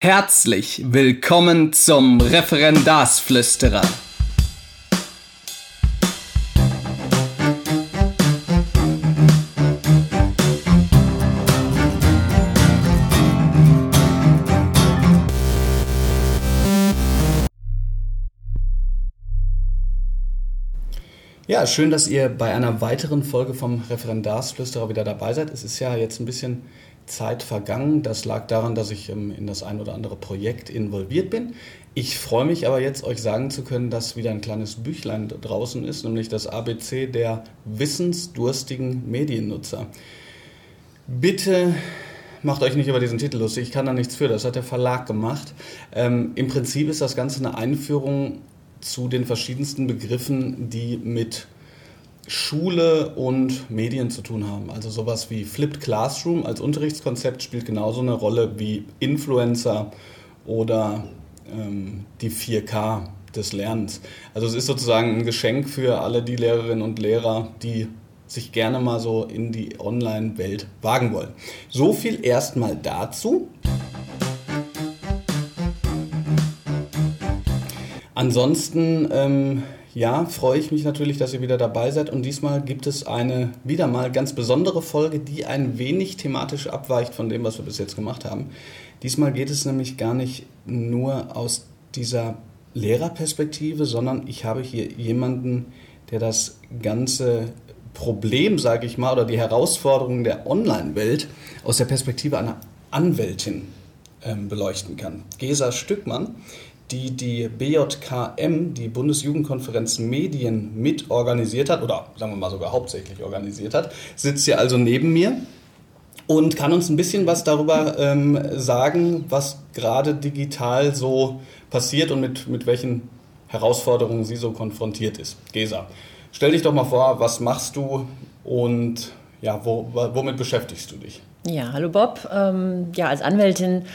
Herzlich willkommen zum Referendarsflüsterer. Ja, schön, dass ihr bei einer weiteren Folge vom Referendarsflüsterer wieder dabei seid. Es ist ja jetzt ein bisschen Zeit vergangen. Das lag daran, dass ich ähm, in das ein oder andere Projekt involviert bin. Ich freue mich aber jetzt, euch sagen zu können, dass wieder ein kleines Büchlein draußen ist, nämlich das ABC der wissensdurstigen Mediennutzer. Bitte macht euch nicht über diesen Titel lustig, ich kann da nichts für, das hat der Verlag gemacht. Ähm, Im Prinzip ist das Ganze eine Einführung zu den verschiedensten Begriffen, die mit Schule und Medien zu tun haben. Also sowas wie Flipped Classroom als Unterrichtskonzept spielt genauso eine Rolle wie Influencer oder ähm, die 4K des Lernens. Also es ist sozusagen ein Geschenk für alle die Lehrerinnen und Lehrer, die sich gerne mal so in die Online-Welt wagen wollen. So viel erstmal dazu. Ansonsten ähm, ja, freue ich mich natürlich, dass ihr wieder dabei seid. Und diesmal gibt es eine wieder mal ganz besondere Folge, die ein wenig thematisch abweicht von dem, was wir bis jetzt gemacht haben. Diesmal geht es nämlich gar nicht nur aus dieser Lehrerperspektive, sondern ich habe hier jemanden, der das ganze Problem, sage ich mal, oder die Herausforderungen der Online-Welt aus der Perspektive einer Anwältin ähm, beleuchten kann. Gesa Stückmann die die BJKM, die Bundesjugendkonferenz Medien, mit organisiert hat, oder sagen wir mal sogar hauptsächlich organisiert hat, sitzt hier also neben mir und kann uns ein bisschen was darüber ähm, sagen, was gerade digital so passiert und mit, mit welchen Herausforderungen sie so konfrontiert ist. Gesa, stell dich doch mal vor, was machst du und ja, wo, womit beschäftigst du dich? Ja, hallo Bob. Ähm, ja, als Anwältin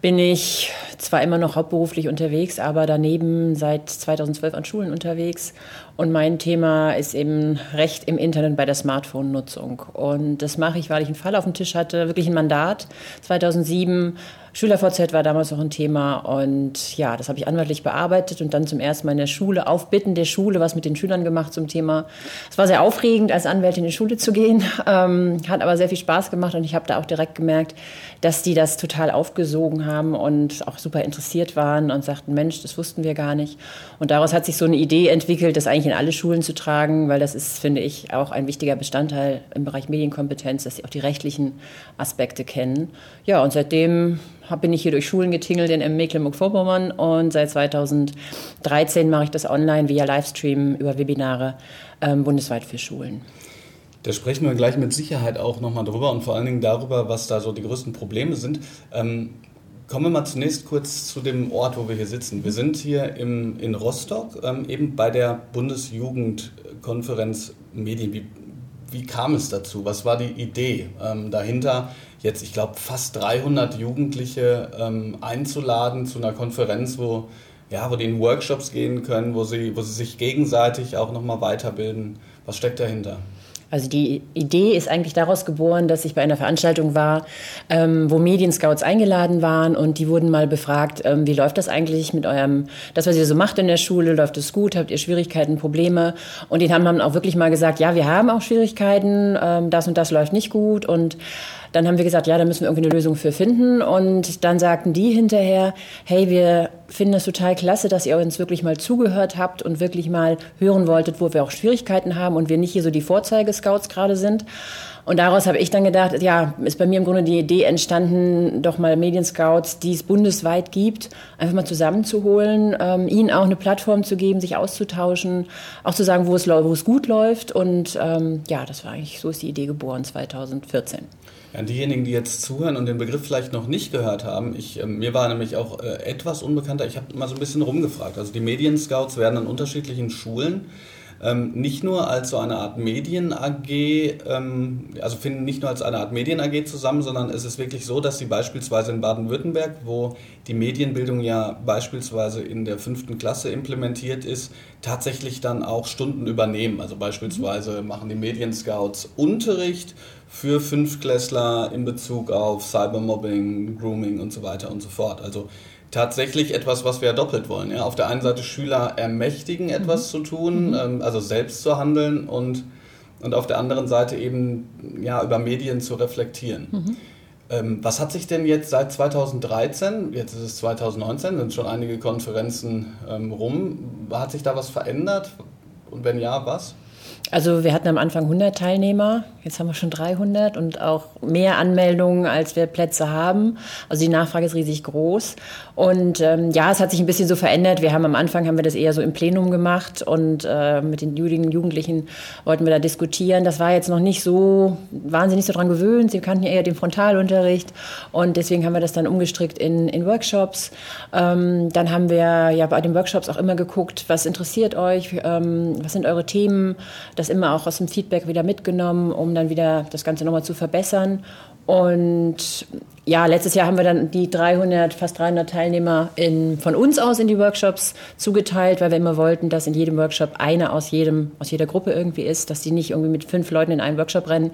bin ich zwar immer noch hauptberuflich unterwegs, aber daneben seit 2012 an Schulen unterwegs. Und mein Thema ist eben Recht im Internet bei der Smartphone-Nutzung. Und das mache ich, weil ich einen Fall auf dem Tisch hatte, wirklich ein Mandat 2007 SchülerVZ war damals noch ein Thema und ja, das habe ich anwaltlich bearbeitet und dann zum ersten Mal in der Schule, auf Bitten der Schule, was mit den Schülern gemacht zum Thema. Es war sehr aufregend, als Anwältin in die Schule zu gehen, ähm, hat aber sehr viel Spaß gemacht und ich habe da auch direkt gemerkt, dass die das total aufgesogen haben und auch super interessiert waren und sagten, Mensch, das wussten wir gar nicht. Und daraus hat sich so eine Idee entwickelt, das eigentlich in alle Schulen zu tragen, weil das ist, finde ich, auch ein wichtiger Bestandteil im Bereich Medienkompetenz, dass sie auch die rechtlichen Aspekte kennen. Ja, und seitdem bin ich hier durch Schulen getingelt in Mecklenburg-Vorpommern und seit 2013 mache ich das online via Livestream über Webinare ähm, bundesweit für Schulen. Da sprechen wir gleich mit Sicherheit auch nochmal drüber und vor allen Dingen darüber, was da so die größten Probleme sind. Ähm, kommen wir mal zunächst kurz zu dem Ort, wo wir hier sitzen. Wir sind hier im, in Rostock, ähm, eben bei der Bundesjugendkonferenz Medien. Wie, wie kam es dazu? Was war die Idee ähm, dahinter? jetzt, ich glaube, fast 300 Jugendliche ähm, einzuladen zu einer Konferenz, wo, ja, wo die in Workshops gehen können, wo sie, wo sie sich gegenseitig auch nochmal weiterbilden. Was steckt dahinter? Also die Idee ist eigentlich daraus geboren, dass ich bei einer Veranstaltung war, ähm, wo Medienscouts eingeladen waren und die wurden mal befragt, ähm, wie läuft das eigentlich mit eurem, das, was ihr so macht in der Schule, läuft es gut, habt ihr Schwierigkeiten, Probleme? Und die haben dann auch wirklich mal gesagt, ja, wir haben auch Schwierigkeiten, ähm, das und das läuft nicht gut und dann haben wir gesagt, ja, da müssen wir irgendwie eine Lösung für finden. Und dann sagten die hinterher, hey, wir finden es total klasse, dass ihr uns wirklich mal zugehört habt und wirklich mal hören wolltet, wo wir auch Schwierigkeiten haben und wir nicht hier so die Vorzeigescouts gerade sind. Und daraus habe ich dann gedacht, ja, ist bei mir im Grunde die Idee entstanden, doch mal Medienscouts, die es bundesweit gibt, einfach mal zusammenzuholen, ähm, ihnen auch eine Plattform zu geben, sich auszutauschen, auch zu sagen, wo es, wo es gut läuft. Und ähm, ja, das war eigentlich, so ist die Idee geboren 2014. Ja, diejenigen, die jetzt zuhören und den Begriff vielleicht noch nicht gehört haben, ich, äh, mir war nämlich auch äh, etwas unbekannter, ich habe mal so ein bisschen rumgefragt. Also die Medienscouts werden an unterschiedlichen Schulen ähm, nicht nur als so eine Art Medien-AG, ähm, also finden nicht nur als eine Art Medien-AG zusammen, sondern es ist wirklich so, dass sie beispielsweise in Baden-Württemberg, wo die Medienbildung ja beispielsweise in der fünften Klasse implementiert ist, tatsächlich dann auch Stunden übernehmen. Also beispielsweise machen die Medienscouts Unterricht für Fünftklässler in Bezug auf Cybermobbing, Grooming und so weiter und so fort. Also tatsächlich etwas, was wir ja doppelt wollen. Ja? Auf der einen Seite Schüler ermächtigen, etwas mhm. zu tun, mhm. ähm, also selbst zu handeln und, und auf der anderen Seite eben ja, über Medien zu reflektieren. Mhm. Ähm, was hat sich denn jetzt seit 2013, jetzt ist es 2019, sind schon einige Konferenzen ähm, rum, hat sich da was verändert? Und wenn ja, was? Also wir hatten am Anfang 100 Teilnehmer, jetzt haben wir schon 300 und auch mehr Anmeldungen, als wir Plätze haben. Also die Nachfrage ist riesig groß. Und ähm, ja, es hat sich ein bisschen so verändert. Wir haben am Anfang haben wir das eher so im Plenum gemacht und äh, mit den Jugendlichen wollten wir da diskutieren. Das war jetzt noch nicht so, waren sie nicht so dran gewöhnt. Sie kannten ja eher den Frontalunterricht und deswegen haben wir das dann umgestrickt in, in Workshops. Ähm, dann haben wir ja bei den Workshops auch immer geguckt, was interessiert euch, ähm, was sind eure Themen das immer auch aus dem Feedback wieder mitgenommen, um dann wieder das Ganze nochmal zu verbessern. Und ja, letztes Jahr haben wir dann die 300, fast 300 Teilnehmer in, von uns aus in die Workshops zugeteilt, weil wir immer wollten, dass in jedem Workshop einer aus jedem, aus jeder Gruppe irgendwie ist, dass die nicht irgendwie mit fünf Leuten in einen Workshop rennen.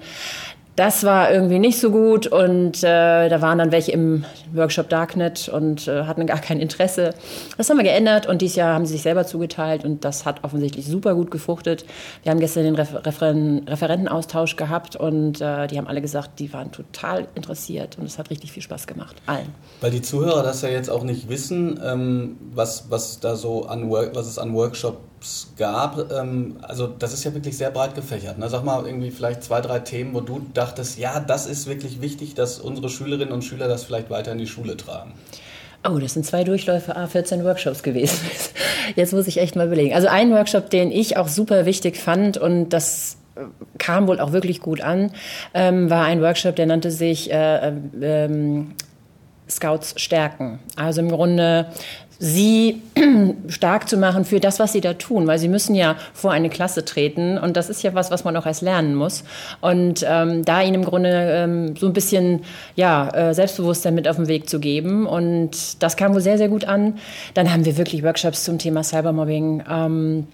Das war irgendwie nicht so gut und äh, da waren dann welche im Workshop Darknet und äh, hatten gar kein Interesse. Das haben wir geändert und dieses Jahr haben sie sich selber zugeteilt und das hat offensichtlich super gut gefruchtet. Wir haben gestern den Refer Referen Referentenaustausch gehabt und äh, die haben alle gesagt, die waren total interessiert und es hat richtig viel Spaß gemacht, allen. Weil die Zuhörer das ja jetzt auch nicht wissen, ähm, was, was da so an Work was es an Workshops gab, ähm, also das ist ja wirklich sehr breit gefächert. Ne? Sag mal irgendwie vielleicht zwei, drei Themen, wo du dachtest, ja, das ist wirklich wichtig, dass unsere Schülerinnen und Schüler das vielleicht weiter in die Schule tragen. Oh, das sind zwei Durchläufe A14 Workshops gewesen. Jetzt muss ich echt mal überlegen. Also ein Workshop, den ich auch super wichtig fand und das äh, kam wohl auch wirklich gut an, ähm, war ein Workshop, der nannte sich äh, ähm, Scouts stärken. Also im Grunde sie stark zu machen für das, was sie da tun, weil sie müssen ja vor eine Klasse treten und das ist ja was, was man auch erst lernen muss. Und ähm, da ihnen im Grunde ähm, so ein bisschen ja, äh, Selbstbewusstsein mit auf den Weg zu geben und das kam wohl sehr, sehr gut an. Dann haben wir wirklich Workshops zum Thema Cybermobbing. Ähm,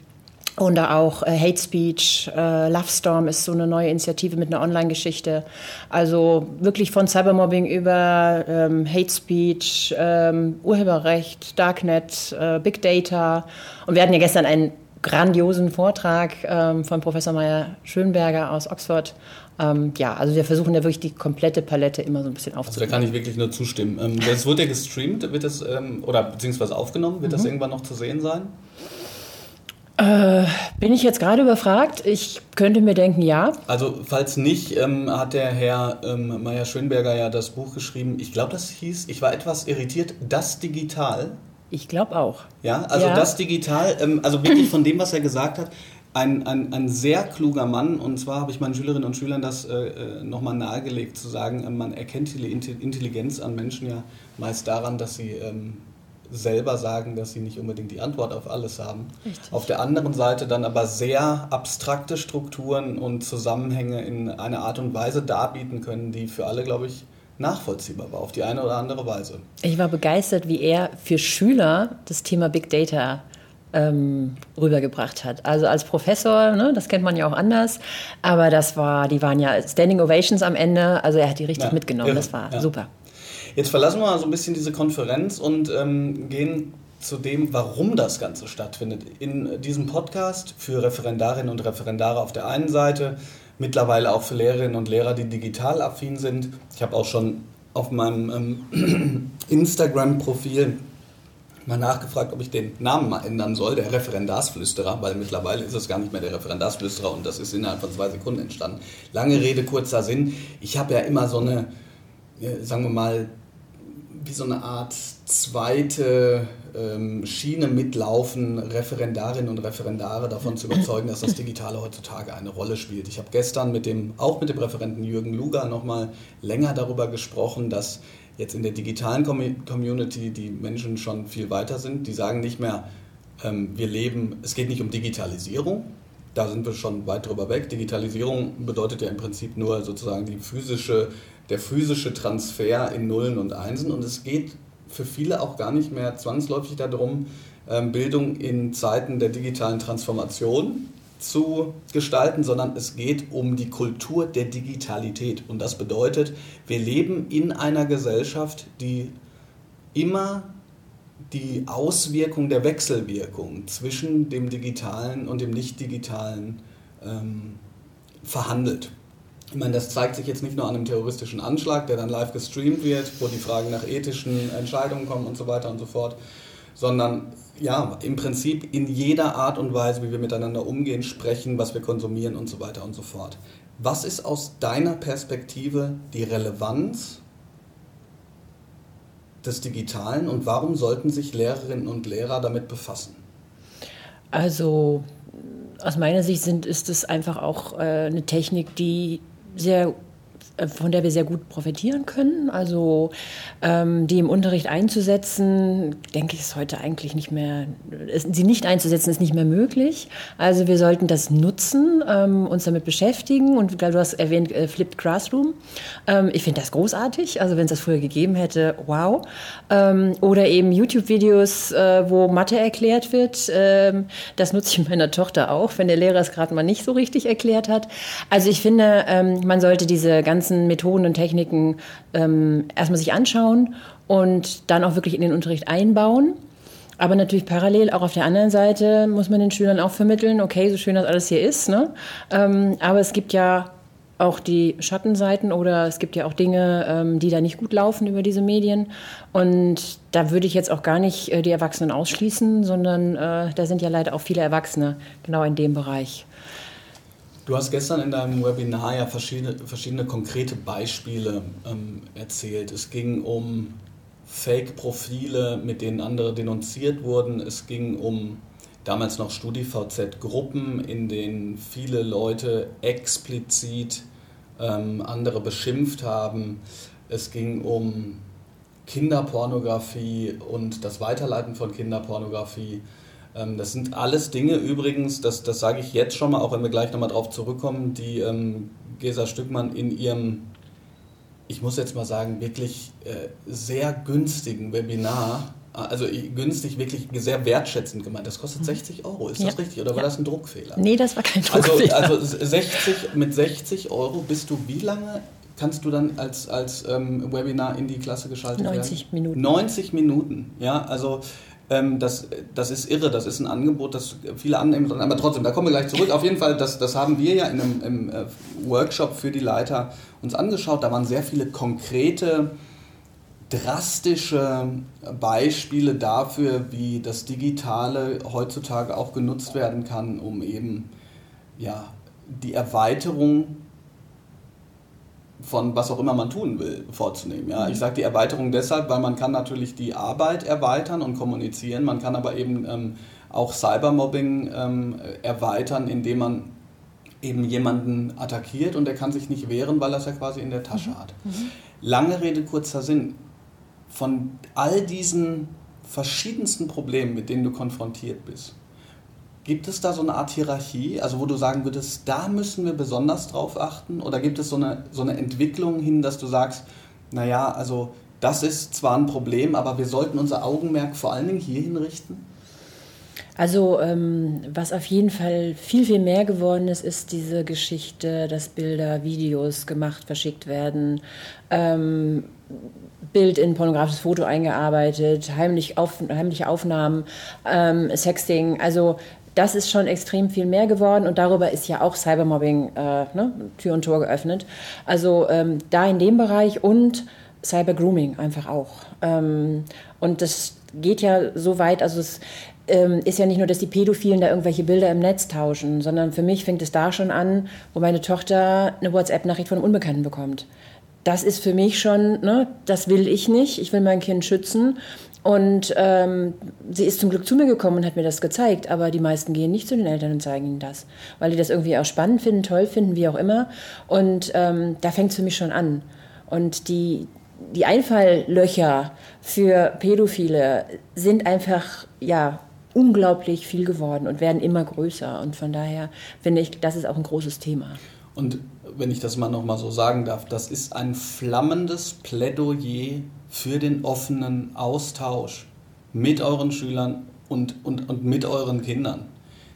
und auch äh, Hate Speech, äh, Love Storm ist so eine neue Initiative mit einer Online-Geschichte. Also wirklich von Cybermobbing über ähm, Hate Speech, ähm, Urheberrecht, Darknet, äh, Big Data. Und wir hatten ja gestern einen grandiosen Vortrag ähm, von Professor Meyer Schönberger aus Oxford. Ähm, ja, also wir versuchen ja wirklich die komplette Palette immer so ein bisschen aufzunehmen. Also da kann ich wirklich nur zustimmen. Ähm, das wird ja gestreamt, wird das, ähm, oder beziehungsweise aufgenommen, wird mhm. das irgendwann noch zu sehen sein? Äh, bin ich jetzt gerade überfragt? Ich könnte mir denken, ja. Also falls nicht, ähm, hat der Herr ähm, Meier Schönberger ja das Buch geschrieben. Ich glaube, das hieß, ich war etwas irritiert, das Digital. Ich glaube auch. Ja, also ja. das Digital, ähm, also wirklich von dem, was er gesagt hat, ein, ein, ein sehr kluger Mann. Und zwar habe ich meinen Schülerinnen und Schülern das äh, äh nochmal nahegelegt, zu sagen, äh, man erkennt die Intelligenz an Menschen ja meist daran, dass sie ähm, selber sagen, dass sie nicht unbedingt die Antwort auf alles haben. Richtig. Auf der anderen Seite dann aber sehr abstrakte Strukturen und Zusammenhänge in einer Art und Weise darbieten können, die für alle, glaube ich, nachvollziehbar war, auf die eine oder andere Weise. Ich war begeistert, wie er für Schüler das Thema Big Data ähm, rübergebracht hat. Also als Professor, ne, das kennt man ja auch anders, aber das war, die waren ja Standing Ovations am Ende, also er hat die richtig ja, mitgenommen, irre. das war ja. super. Jetzt verlassen wir mal so ein bisschen diese Konferenz und ähm, gehen zu dem, warum das Ganze stattfindet. In diesem Podcast für Referendarinnen und Referendare auf der einen Seite, mittlerweile auch für Lehrerinnen und Lehrer, die digital affin sind. Ich habe auch schon auf meinem ähm, Instagram-Profil mal nachgefragt, ob ich den Namen mal ändern soll, der Referendarsflüsterer, weil mittlerweile ist es gar nicht mehr der Referendarsflüsterer und das ist innerhalb von zwei Sekunden entstanden. Lange Rede, kurzer Sinn. Ich habe ja immer so eine, sagen wir mal, wie so eine Art zweite ähm, Schiene mitlaufen, Referendarinnen und Referendare davon zu überzeugen, dass das Digitale heutzutage eine Rolle spielt. Ich habe gestern mit dem, auch mit dem Referenten Jürgen Luger nochmal länger darüber gesprochen, dass jetzt in der digitalen Community die Menschen schon viel weiter sind. Die sagen nicht mehr, ähm, wir leben, es geht nicht um Digitalisierung, da sind wir schon weit drüber weg. Digitalisierung bedeutet ja im Prinzip nur sozusagen die physische der physische Transfer in Nullen und Einsen. Und es geht für viele auch gar nicht mehr zwangsläufig darum, ähm, Bildung in Zeiten der digitalen Transformation zu gestalten, sondern es geht um die Kultur der Digitalität. Und das bedeutet, wir leben in einer Gesellschaft, die immer die Auswirkung der Wechselwirkung zwischen dem digitalen und dem nicht-digitalen ähm, verhandelt. Ich meine, das zeigt sich jetzt nicht nur an einem terroristischen Anschlag, der dann live gestreamt wird, wo die Fragen nach ethischen Entscheidungen kommen und so weiter und so fort, sondern ja, im Prinzip in jeder Art und Weise, wie wir miteinander umgehen, sprechen, was wir konsumieren und so weiter und so fort. Was ist aus deiner Perspektive die Relevanz des Digitalen und warum sollten sich Lehrerinnen und Lehrer damit befassen? Also aus meiner Sicht sind, ist es einfach auch äh, eine Technik, die sehr äh, von der wir sehr gut profitieren können. Also ähm, die im Unterricht einzusetzen, denke ich, ist heute eigentlich nicht mehr, ist, sie nicht einzusetzen, ist nicht mehr möglich. Also wir sollten das nutzen, ähm, uns damit beschäftigen. Und du hast erwähnt äh, Flipped Classroom. Ähm, ich finde das großartig. Also wenn es das früher gegeben hätte, wow. Ähm, oder eben YouTube-Videos, äh, wo Mathe erklärt wird. Ähm, das nutze ich meiner Tochter auch, wenn der Lehrer es gerade mal nicht so richtig erklärt hat. Also ich finde, ähm, man sollte diese ganzen ganzen Methoden und Techniken ähm, erstmal sich anschauen und dann auch wirklich in den Unterricht einbauen. Aber natürlich parallel auch auf der anderen Seite muss man den Schülern auch vermitteln, okay, so schön das alles hier ist, ne? Ähm, aber es gibt ja auch die Schattenseiten oder es gibt ja auch Dinge, ähm, die da nicht gut laufen über diese Medien. Und da würde ich jetzt auch gar nicht äh, die Erwachsenen ausschließen, sondern äh, da sind ja leider auch viele Erwachsene genau in dem Bereich. Du hast gestern in deinem Webinar ja verschiedene, verschiedene konkrete Beispiele ähm, erzählt. Es ging um Fake-Profile, mit denen andere denunziert wurden. Es ging um damals noch StudiVZ-Gruppen, in denen viele Leute explizit ähm, andere beschimpft haben. Es ging um Kinderpornografie und das Weiterleiten von Kinderpornografie. Ähm, das sind alles Dinge übrigens, das, das sage ich jetzt schon mal, auch wenn wir gleich nochmal drauf zurückkommen, die ähm, Gesa Stückmann in ihrem, ich muss jetzt mal sagen, wirklich äh, sehr günstigen Webinar, also günstig, wirklich sehr wertschätzend gemeint. Das kostet 60 mhm. Euro, ist ja. das richtig? Oder war ja. das ein Druckfehler? Nee, das war kein also, Druckfehler. Also, also 60, mit 60 Euro bist du wie lange kannst du dann als, als ähm, Webinar in die Klasse geschaltet 90 werden? 90 Minuten. 90 Minuten, ja, also ähm, das, das ist irre, das ist ein Angebot, das viele annehmen sollen. Aber trotzdem, da kommen wir gleich zurück. Auf jeden Fall, das, das haben wir ja in einem im äh, Workshop für die Leiter uns angeschaut. Da waren sehr viele konkrete, drastische Beispiele dafür, wie das Digitale heutzutage auch genutzt werden kann, um eben ja, die Erweiterung von was auch immer man tun will, vorzunehmen. Ja? Ich mhm. sage die Erweiterung deshalb, weil man kann natürlich die Arbeit erweitern und kommunizieren, man kann aber eben ähm, auch Cybermobbing ähm, erweitern, indem man eben jemanden attackiert und der kann sich nicht wehren, weil er es ja quasi in der Tasche mhm. hat. Mhm. Lange Rede, kurzer Sinn. Von all diesen verschiedensten Problemen, mit denen du konfrontiert bist, Gibt es da so eine Art Hierarchie, also wo du sagen würdest, da müssen wir besonders drauf achten? Oder gibt es so eine, so eine Entwicklung hin, dass du sagst, naja, also das ist zwar ein Problem, aber wir sollten unser Augenmerk vor allen Dingen hierhin richten? Also ähm, was auf jeden Fall viel, viel mehr geworden ist, ist diese Geschichte, dass Bilder, Videos gemacht, verschickt werden, ähm, Bild in pornografisches Foto eingearbeitet, heimlich auf, heimliche Aufnahmen, ähm, Sexting. Also das ist schon extrem viel mehr geworden und darüber ist ja auch Cybermobbing äh, ne, Tür und Tor geöffnet. Also ähm, da in dem Bereich und Cybergrooming einfach auch. Ähm, und das geht ja so weit, also es ähm, ist ja nicht nur, dass die Pädophilen da irgendwelche Bilder im Netz tauschen, sondern für mich fängt es da schon an, wo meine Tochter eine WhatsApp-Nachricht von Unbekannten bekommt. Das ist für mich schon, ne, das will ich nicht. Ich will mein Kind schützen. Und ähm, sie ist zum Glück zu mir gekommen und hat mir das gezeigt, aber die meisten gehen nicht zu den Eltern und zeigen ihnen das, weil die das irgendwie auch spannend finden, toll finden, wie auch immer. Und ähm, da fängt es für mich schon an. Und die, die Einfalllöcher für Pädophile sind einfach, ja, unglaublich viel geworden und werden immer größer. Und von daher finde ich, das ist auch ein großes Thema. Und wenn ich das mal nochmal so sagen darf, das ist ein flammendes Plädoyer für den offenen Austausch mit euren Schülern und, und, und mit euren Kindern.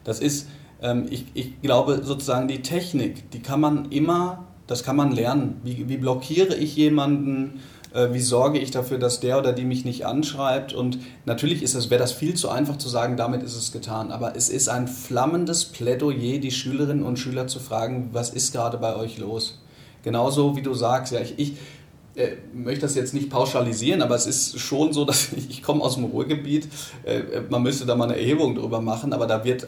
Das ist, Ähm, ich, ich glaube sozusagen die Technik, die kann man immer, das kann man lernen. Wie, wie blockiere ich jemanden? Äh, wie sorge ich dafür, dass der oder die mich nicht anschreibt. Und natürlich ist es, wäre das viel zu einfach zu sagen, damit ist es getan. Aber es ist ein flammendes Plädoyer, die Schülerinnen und Schüler zu fragen, was ist gerade bei euch los? Genauso wie du sagst, ja, ich, ich äh, möchte das jetzt nicht pauschalisieren, aber es ist schon so, dass ich, ich komme aus dem Ruhrgebiet. Äh, man müsste da mal eine Erhebung drüber machen, aber da wird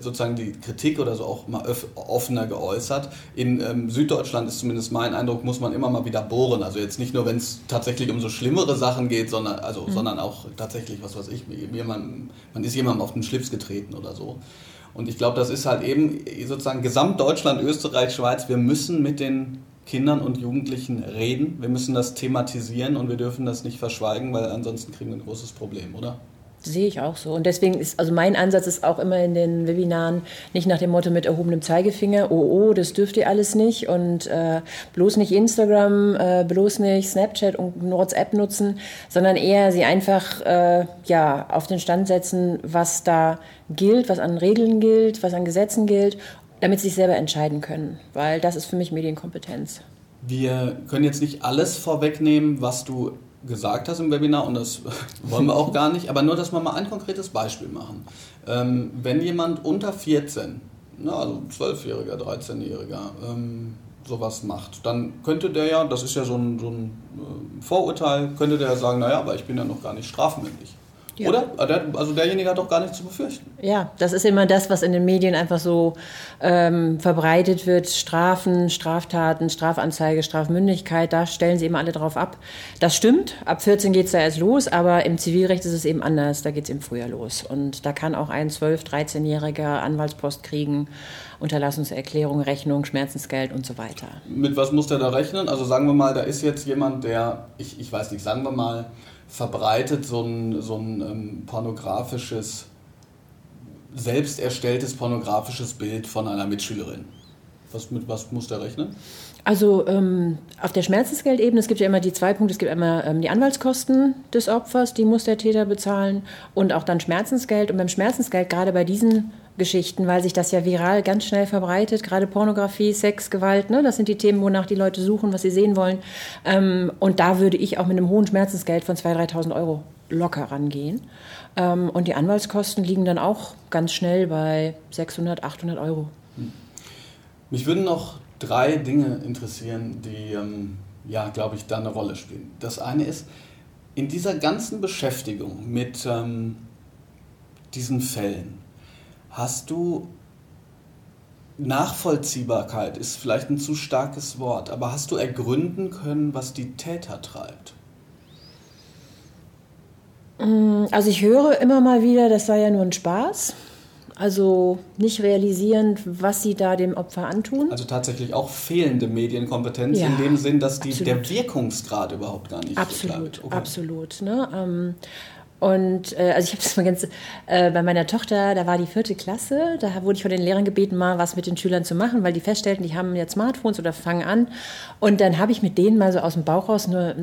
sozusagen die Kritik oder so auch mal offener geäußert. In ähm, Süddeutschland ist zumindest mein Eindruck, muss man immer mal wieder bohren. Also jetzt nicht nur, wenn es tatsächlich um so schlimmere Sachen geht, sondern, also, mhm. sondern auch tatsächlich, was weiß ich, jemand, man ist jemandem auf den Schlips getreten oder so. Und ich glaube, das ist halt eben sozusagen Gesamtdeutschland, Österreich, Schweiz. Wir müssen mit den Kindern und Jugendlichen reden. Wir müssen das thematisieren und wir dürfen das nicht verschweigen, weil ansonsten kriegen wir ein großes Problem, oder? Sehe ich auch so. Und deswegen ist, also mein Ansatz ist auch immer in den Webinaren nicht nach dem Motto mit erhobenem Zeigefinger, oh, oh, das dürft ihr alles nicht und äh, bloß nicht Instagram, äh, bloß nicht Snapchat und WhatsApp nutzen, sondern eher sie einfach äh, ja, auf den Stand setzen, was da gilt, was an Regeln gilt, was an Gesetzen gilt damit sie sich selber entscheiden können, weil das ist für mich Medienkompetenz. Wir können jetzt nicht alles vorwegnehmen, was du gesagt hast im Webinar und das wollen wir auch gar nicht, aber nur, dass wir mal ein konkretes Beispiel machen. Ähm, wenn jemand unter 14, na, also 12-Jähriger, 13-Jähriger, ähm, sowas macht, dann könnte der ja, das ist ja so ein, so ein äh, Vorurteil, könnte der ja sagen, naja, aber ich bin ja noch gar nicht strafmündig. Ja. Oder? Ah, also derjenige hat doch gar nichts zu befürchten. Ja, das ist immer das, was in den Medien einfach so ähm, verbreitet wird. Strafen, Straftaten, Strafanzeige, Strafmündigkeit, da stellen sie eben alle drauf ab. Das stimmt, ab 14 geht es da erst los, aber im Zivilrecht ist es eben anders, da geht es im Frühjahr los. Und da kann auch ein 12-, 13-jähriger Anwaltspost kriegen, Unterlassungserklärung, Rechnung, Schmerzensgeld und so weiter. Mit was muss der da rechnen? Also sagen wir mal, da ist jetzt jemand, der, ich, ich weiß nicht, sagen wir mal, verbreitet so ein, so ein ähm, pornografisches, selbst erstelltes pornografisches Bild von einer Mitschülerin. Was, mit was muss der rechnen? Also ähm, auf der Schmerzensgeldebene, es gibt ja immer die zwei Punkte, es gibt immer ähm, die Anwaltskosten des Opfers, die muss der Täter bezahlen und auch dann Schmerzensgeld. Und beim Schmerzensgeld, gerade bei diesen Geschichten, weil sich das ja viral ganz schnell verbreitet, gerade Pornografie, Sex, Gewalt, ne? das sind die Themen, wonach die Leute suchen, was sie sehen wollen. Ähm, und da würde ich auch mit einem hohen Schmerzensgeld von 2.000, 3.000 Euro locker rangehen. Ähm, und die Anwaltskosten liegen dann auch ganz schnell bei 600, 800 Euro. Hm. Mich würden noch drei Dinge interessieren, die, ähm, ja, glaube ich, da eine Rolle spielen. Das eine ist, in dieser ganzen Beschäftigung mit ähm, diesen Fällen, Hast du Nachvollziehbarkeit ist vielleicht ein zu starkes Wort, aber hast du ergründen können, was die Täter treibt? Mm, also ich höre immer mal wieder, das sei ja nur ein Spaß. Also nicht realisierend, was sie da dem Opfer antun. Also tatsächlich auch fehlende Medienkompetenz ja, in dem Sinn, dass die, der Wirkungsgrad überhaupt gar nicht Absolut, okay. absolut. Ne? Ähm, und äh, also ich habe das mal ganz äh, bei meiner Tochter, da war die vierte Klasse, da wurde ich von den Lehrern gebeten, mal was mit den Schülern zu machen, weil die feststellten, die haben jetzt Smartphones oder fangen an. Und dann habe ich mit denen mal so aus dem Bauch raus nur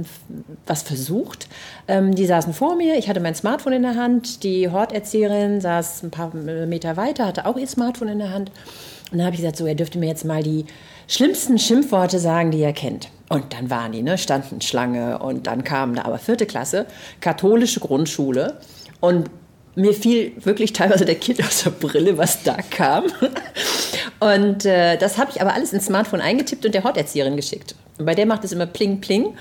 was versucht. Ähm, die saßen vor mir, ich hatte mein Smartphone in der Hand, die Horterzieherin saß ein paar Meter weiter, hatte auch ihr Smartphone in der Hand. Und dann habe ich gesagt, so, er dürfte mir jetzt mal die schlimmsten Schimpfworte sagen, die er kennt. Und dann waren die, ne, standen Schlange und dann kam da aber vierte Klasse, katholische Grundschule und mir fiel wirklich teilweise der Kind aus der Brille, was da kam. Und äh, das habe ich aber alles ins Smartphone eingetippt und der Horterzieherin geschickt. Und bei der macht es immer pling, pling.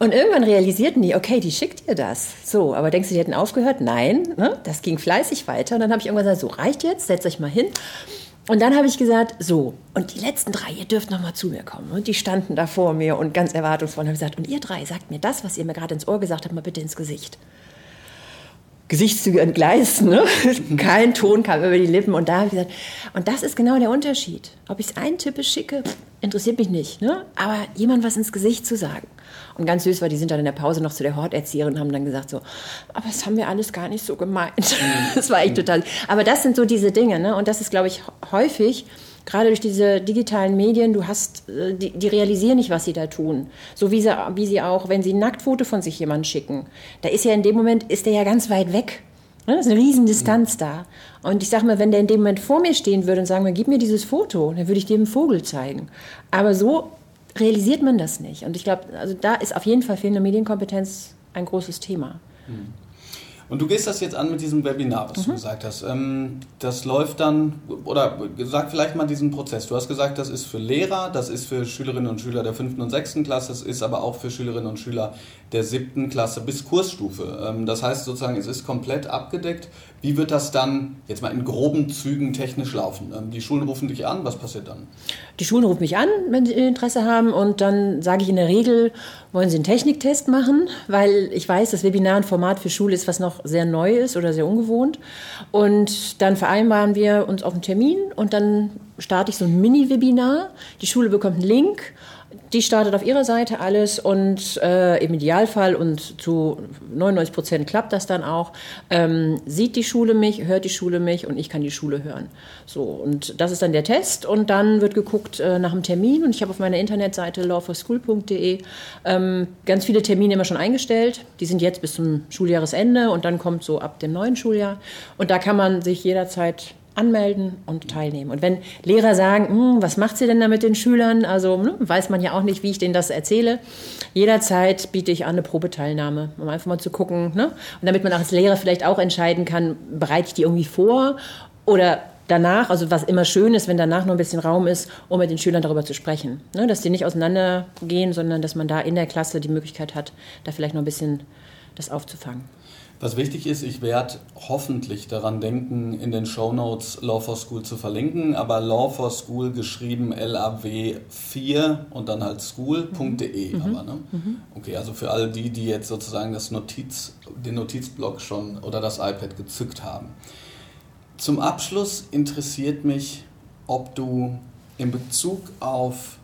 Und irgendwann realisierten die, okay, die schickt ihr das. So, aber denkst du, die hätten aufgehört? Nein, ne? das ging fleißig weiter. Und dann habe ich irgendwann gesagt, so reicht jetzt, setzt euch mal hin. Und dann habe ich gesagt, so, und die letzten drei, ihr dürft noch mal zu mir kommen. Und die standen da vor mir und ganz erwartungsvoll haben gesagt, und ihr drei, sagt mir das, was ihr mir gerade ins Ohr gesagt habt, mal bitte ins Gesicht. Gesichtszüge entgleisten, ne? kein Ton kam über die Lippen. Und da habe ich gesagt, und das ist genau der Unterschied. Ob ich es eintippe, schicke, interessiert mich nicht. Ne? Aber jemand was ins Gesicht zu sagen. Und ganz süß war, die sind dann in der Pause noch zu der Horterzieherin und haben dann gesagt so, aber das haben wir alles gar nicht so gemeint. das war echt total. Aber das sind so diese Dinge, ne? Und das ist, glaube ich, häufig gerade durch diese digitalen Medien, du hast, äh, die, die, realisieren nicht, was sie da tun. So wie sie, wie sie auch, wenn sie ein Nacktfoto von sich jemandem schicken, da ist ja in dem Moment, ist der ja ganz weit weg. Ne, das ist eine Riesendistanz da. Und ich sage mal, wenn der in dem Moment vor mir stehen würde und sagen würde, gib mir dieses Foto, dann würde ich dir einen Vogel zeigen. Aber so realisiert man das nicht. Und ich glaube, also da ist auf jeden Fall fehlende Medienkompetenz ein großes Thema. Mhm. Und du gehst das jetzt an mit diesem Webinar, was mhm. du gesagt hast. Ähm, das läuft dann, oder sag vielleicht mal diesen Prozess. Du hast gesagt, das ist für Lehrer, das ist für Schülerinnen und Schüler der fünften und sechsten Klasse, das ist aber auch für Schülerinnen und Schüler der siebten Klasse bis Kursstufe. Ähm, das heißt sozusagen, es ist komplett abgedeckt. Wie wird das dann jetzt mal in groben Zügen technisch laufen? Ähm, die Schulen rufen dich an, was passiert dann? Die Schulen rufen mich an, wenn sie Interesse haben und dann sage ich in der Regel, wollen sie einen Techniktest machen, weil ich weiß, das Webinar ein Format für Schule ist, was noch sehr neu ist oder sehr ungewohnt. Und dann vereinbaren wir uns auf einen Termin und dann starte ich so ein Mini-Webinar. Die Schule bekommt einen Link die startet auf ihrer Seite alles und äh, im Idealfall und zu 99 Prozent klappt das dann auch. Ähm, sieht die Schule mich, hört die Schule mich und ich kann die Schule hören. So und das ist dann der Test und dann wird geguckt äh, nach dem Termin und ich habe auf meiner Internetseite lawforschool.de ähm, ganz viele Termine immer schon eingestellt. Die sind jetzt bis zum Schuljahresende und dann kommt so ab dem neuen Schuljahr und da kann man sich jederzeit anmelden und teilnehmen. Und wenn Lehrer sagen, hm, was macht sie denn da mit den Schülern? Also ne, weiß man ja auch nicht, wie ich denen das erzähle. Jederzeit biete ich an eine Probeteilnahme, um einfach mal zu gucken. Ne? Und damit man als Lehrer vielleicht auch entscheiden kann, bereite ich die irgendwie vor oder danach, also was immer schön ist, wenn danach noch ein bisschen Raum ist, um mit den Schülern darüber zu sprechen. Ne? Dass die nicht auseinandergehen, sondern dass man da in der Klasse die Möglichkeit hat, da vielleicht noch ein bisschen das aufzufangen. Was wichtig ist, ich werde hoffentlich daran denken, in den Show Notes Law for School zu verlinken, aber Law for School geschrieben LAW4 und dann halt school.de. Mhm. Aber, ne? Mhm. Okay, also für alle die, die jetzt sozusagen das Notiz, den Notizblock schon oder das iPad gezückt haben. Zum Abschluss interessiert mich, ob du in Bezug auf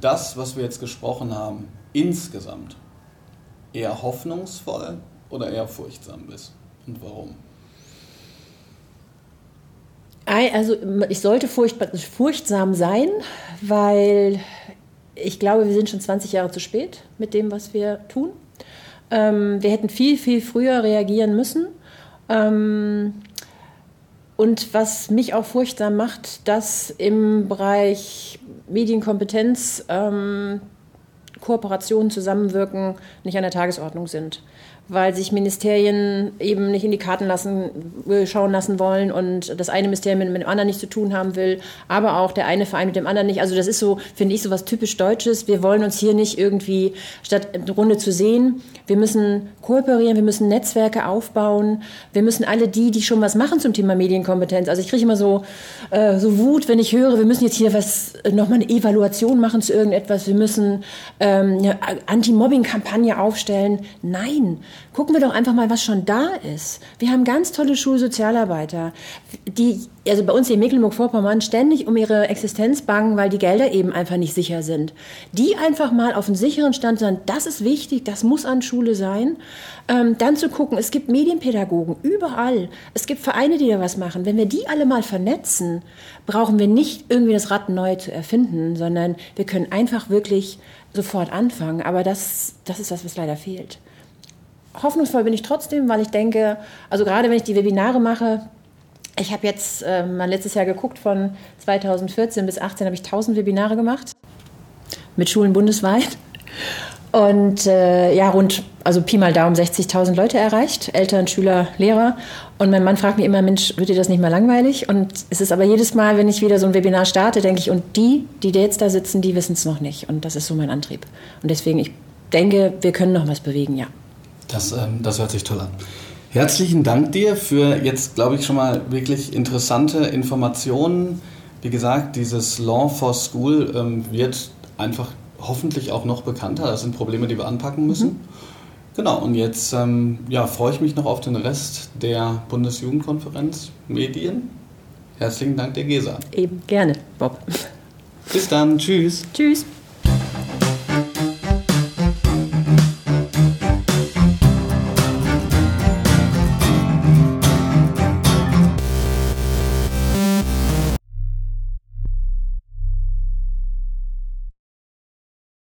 das, was wir jetzt gesprochen haben, insgesamt eher hoffnungsvoll oder eher furchtsam bist und warum? Also ich sollte furchtsam sein, weil ich glaube, wir sind schon 20 Jahre zu spät mit dem, was wir tun. Ähm, wir hätten viel, viel früher reagieren müssen. Ähm, und was mich auch furchtsam macht, dass im Bereich Medienkompetenz ähm, Kooperationen, Zusammenwirken nicht an der Tagesordnung sind weil sich Ministerien eben nicht in die Karten lassen, äh, schauen lassen wollen und das eine Ministerium mit, dem anderen nichts zu tun haben will, aber auch der eine Verein mit dem anderen nicht. Also das ist so, finde ich, so was typisch Deutsches. Wir wollen uns hier nicht irgendwie, statt eine Runde zu sehen, wir müssen kooperieren, wir müssen Netzwerke aufbauen, wir müssen alle die, die schon was machen zum Thema Medienkompetenz. Also ich kriege immer so, äh, so Wut, wenn ich höre, wir müssen jetzt hier was, äh, nochmal eine Evaluation machen zu irgendetwas, wir müssen ähm, eine Anti-Mobbing-Kampagne aufstellen. Nein, Gucken wir doch einfach mal, was schon da ist. Wir haben ganz tolle Schulsozialarbeiter, die also bei uns in Mecklenburg-Vorpommern ständig um ihre Existenz bangen, weil die Gelder eben einfach nicht sicher sind. Die einfach mal auf einen sicheren Stand sagen, das ist wichtig, das muss an Schule sein. Ähm, dann zu gucken, es gibt Medienpädagogen überall. Es gibt Vereine, die da was machen. Wenn wir die alle mal vernetzen, brauchen wir nicht irgendwie das Rad neu zu erfinden, sondern wir können einfach wirklich sofort anfangen. Aber das, das ist das, was leider fehlt hoffnungsvoll bin ich trotzdem, weil ich denke, also gerade wenn ich die Webinare mache, ich habe jetzt äh, mal letztes Jahr geguckt, von 2014 bis 2018 habe ich 1000 Webinare gemacht mit Schulen bundesweit. Und äh, ja, rund, also Pi mal Daumen, 60.000 Leute erreicht, Eltern, Schüler, Lehrer. Und mein Mann fragt mich immer, Mensch, wird dir das nicht mal langweilig? Und es ist aber jedes Mal, wenn ich wieder so ein Webinar starte, denke ich, und die, die jetzt da sitzen, die wissen es noch nicht. Und das ist so mein Antrieb. Und deswegen, ich denke, wir können noch was bewegen, ja. Das, ähm, das hört sich toll an. Herzlichen Dank dir für jetzt, glaube ich, schon mal wirklich interessante Informationen. Wie gesagt, dieses Law for School ähm, wird einfach hoffentlich auch noch bekannter. Das sind Probleme, die wir anpacken müssen. Mhm. Genau, und jetzt ähm, ja, freue ich mich noch auf den Rest der Bundesjugendkonferenz Medien. Herzlichen Dank, der Gesa. Eben, gerne, Bob. Bis dann, tschüss. Tschüss.